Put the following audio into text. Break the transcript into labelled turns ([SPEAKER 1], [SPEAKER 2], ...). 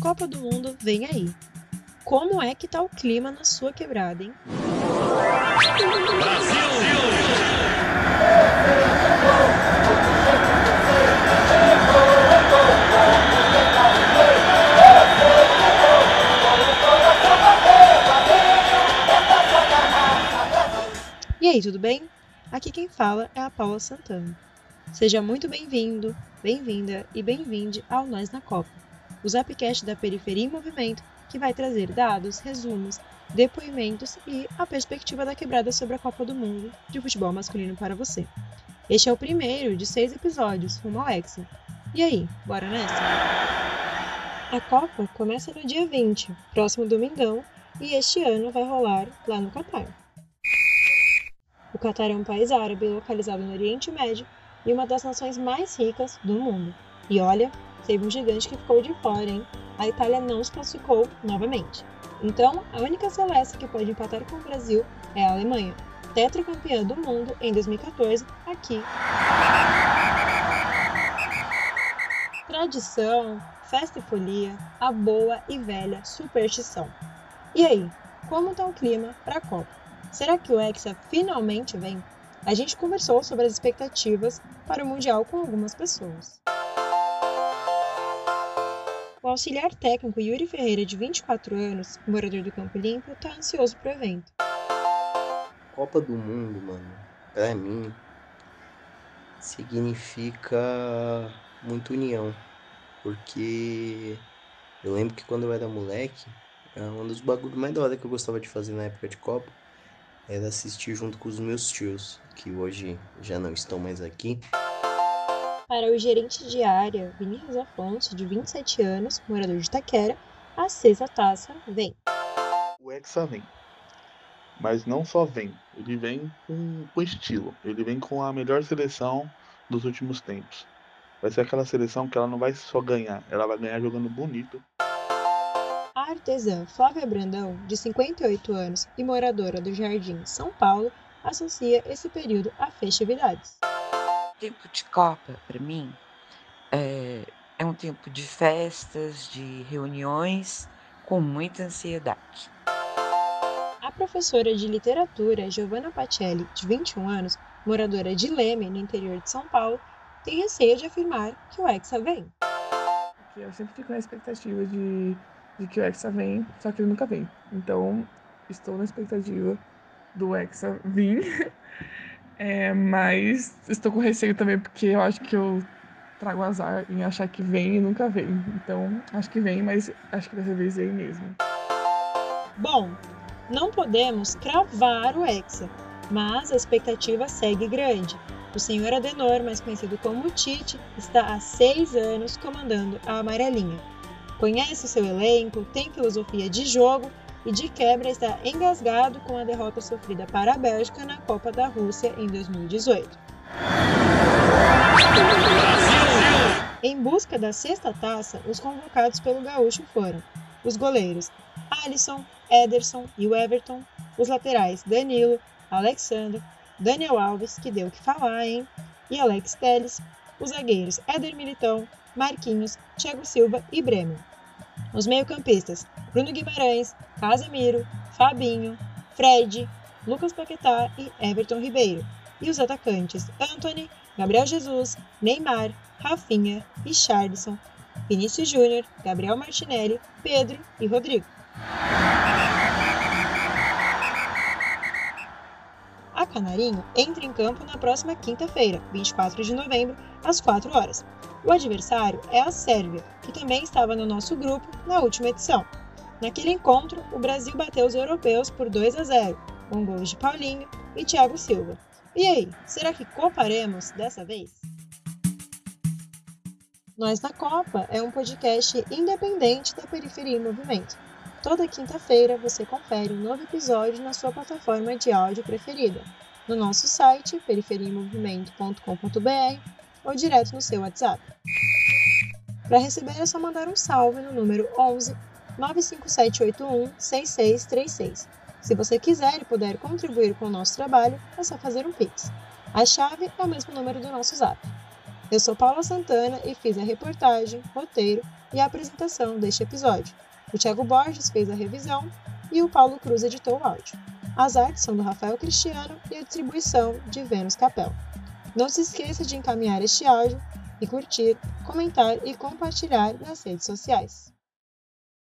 [SPEAKER 1] Copa do Mundo vem aí. Como é que tá o clima na sua quebrada, hein? E aí, tudo bem? Aqui quem fala é a Paula Santana. Seja muito bem-vindo, bem-vinda e bem-vinde ao Nós na Copa, o Zapcast da Periferia em Movimento que vai trazer dados, resumos, depoimentos e a perspectiva da quebrada sobre a Copa do Mundo de futebol masculino para você. Este é o primeiro de seis episódios rumo ao Hexa. E aí, bora nessa? A Copa começa no dia 20, próximo domingão, e este ano vai rolar lá no Catar. O Catar é um país árabe localizado no Oriente Médio e uma das nações mais ricas do mundo. E olha, teve um gigante que ficou de fora, hein? A Itália não se classificou novamente. Então, a única celeste que pode empatar com o Brasil é a Alemanha, tetracampeã do mundo em 2014, aqui. Tradição, festa e folia, a boa e velha superstição. E aí, como está o clima para a Copa? Será que o Hexa finalmente vem? A gente conversou sobre as expectativas para o Mundial com algumas pessoas. O auxiliar técnico Yuri Ferreira, de 24 anos, morador do Campo Limpo, está ansioso para o evento.
[SPEAKER 2] Copa do Mundo, mano, para mim, significa muita união. Porque eu lembro que quando eu era moleque, um dos bagulhos mais da hora que eu gostava de fazer na época de Copa era assistir junto com os meus tios, que hoje já não estão mais aqui.
[SPEAKER 1] Para o gerente de área, Vinícius Afonso, de 27 anos, morador de Itaquera, a sexta taça vem.
[SPEAKER 3] O Hexa vem. Mas não só vem, ele vem com, com estilo. Ele vem com a melhor seleção dos últimos tempos. Vai ser aquela seleção que ela não vai só ganhar, ela vai ganhar jogando bonito.
[SPEAKER 1] A artesã Flávia Brandão, de 58 anos e moradora do Jardim São Paulo, associa esse período a festividades.
[SPEAKER 4] O tempo de Copa, para mim, é, é um tempo de festas, de reuniões, com muita ansiedade.
[SPEAKER 1] A professora de literatura Giovanna Pacelli, de 21 anos, moradora de Leme, no interior de São Paulo, tem receio de afirmar que o Hexa vem.
[SPEAKER 5] Eu sempre fico na expectativa de, de que o Hexa vem, só que ele nunca vem. Então, estou na expectativa do Hexa vir. É, mas estou com receio também porque eu acho que eu trago azar em achar que vem e nunca vem. Então, acho que vem, mas acho que dessa vez vem mesmo.
[SPEAKER 1] Bom, não podemos cravar o Hexa, mas a expectativa segue grande. O senhor Adenor, mais conhecido como Tite, está há seis anos comandando a amarelinha. Conhece o seu elenco, tem filosofia de jogo e de quebra está engasgado com a derrota sofrida para a Bélgica na Copa da Rússia em 2018. Em busca da sexta taça, os convocados pelo Gaúcho foram os goleiros Alisson, Ederson e o Everton, os laterais Danilo, Alexandre, Daniel Alves, que deu o que falar, hein? E Alex Telles, os zagueiros Éder Militão, Marquinhos, Thiago Silva e Bremer. Os meio-campistas Bruno Guimarães, Casemiro, Fabinho, Fred, Lucas Paquetá e Everton Ribeiro. E os atacantes Anthony, Gabriel Jesus, Neymar, Rafinha, Richardson, Vinícius Júnior, Gabriel Martinelli, Pedro e Rodrigo. A Canarinho entra em campo na próxima quinta-feira, 24 de novembro, às 4 horas. O adversário é a Sérvia, que também estava no nosso grupo na última edição. Naquele encontro, o Brasil bateu os europeus por 2 a 0, com gols de Paulinho e Thiago Silva. E aí, será que coparemos dessa vez? Nós na Copa é um podcast independente da Periferia em Movimento. Toda quinta-feira você confere um novo episódio na sua plataforma de áudio preferida, no nonosso site periferiamovimento.com.br ou direto no seu WhatsApp. Para receber é só mandar um salve no número 11 95781 6636. Se você quiser e puder contribuir com o nosso trabalho, é só fazer um Pix. A chave é o mesmo número do nosso zap. Eu sou Paula Santana e fiz a reportagem, roteiro e a apresentação deste episódio. O Thiago Borges fez a revisão e o Paulo Cruz editou o áudio. As artes são do Rafael Cristiano e a distribuição de Vênus Capel. Não se esqueça de encaminhar este áudio e curtir, comentar e compartilhar nas redes sociais.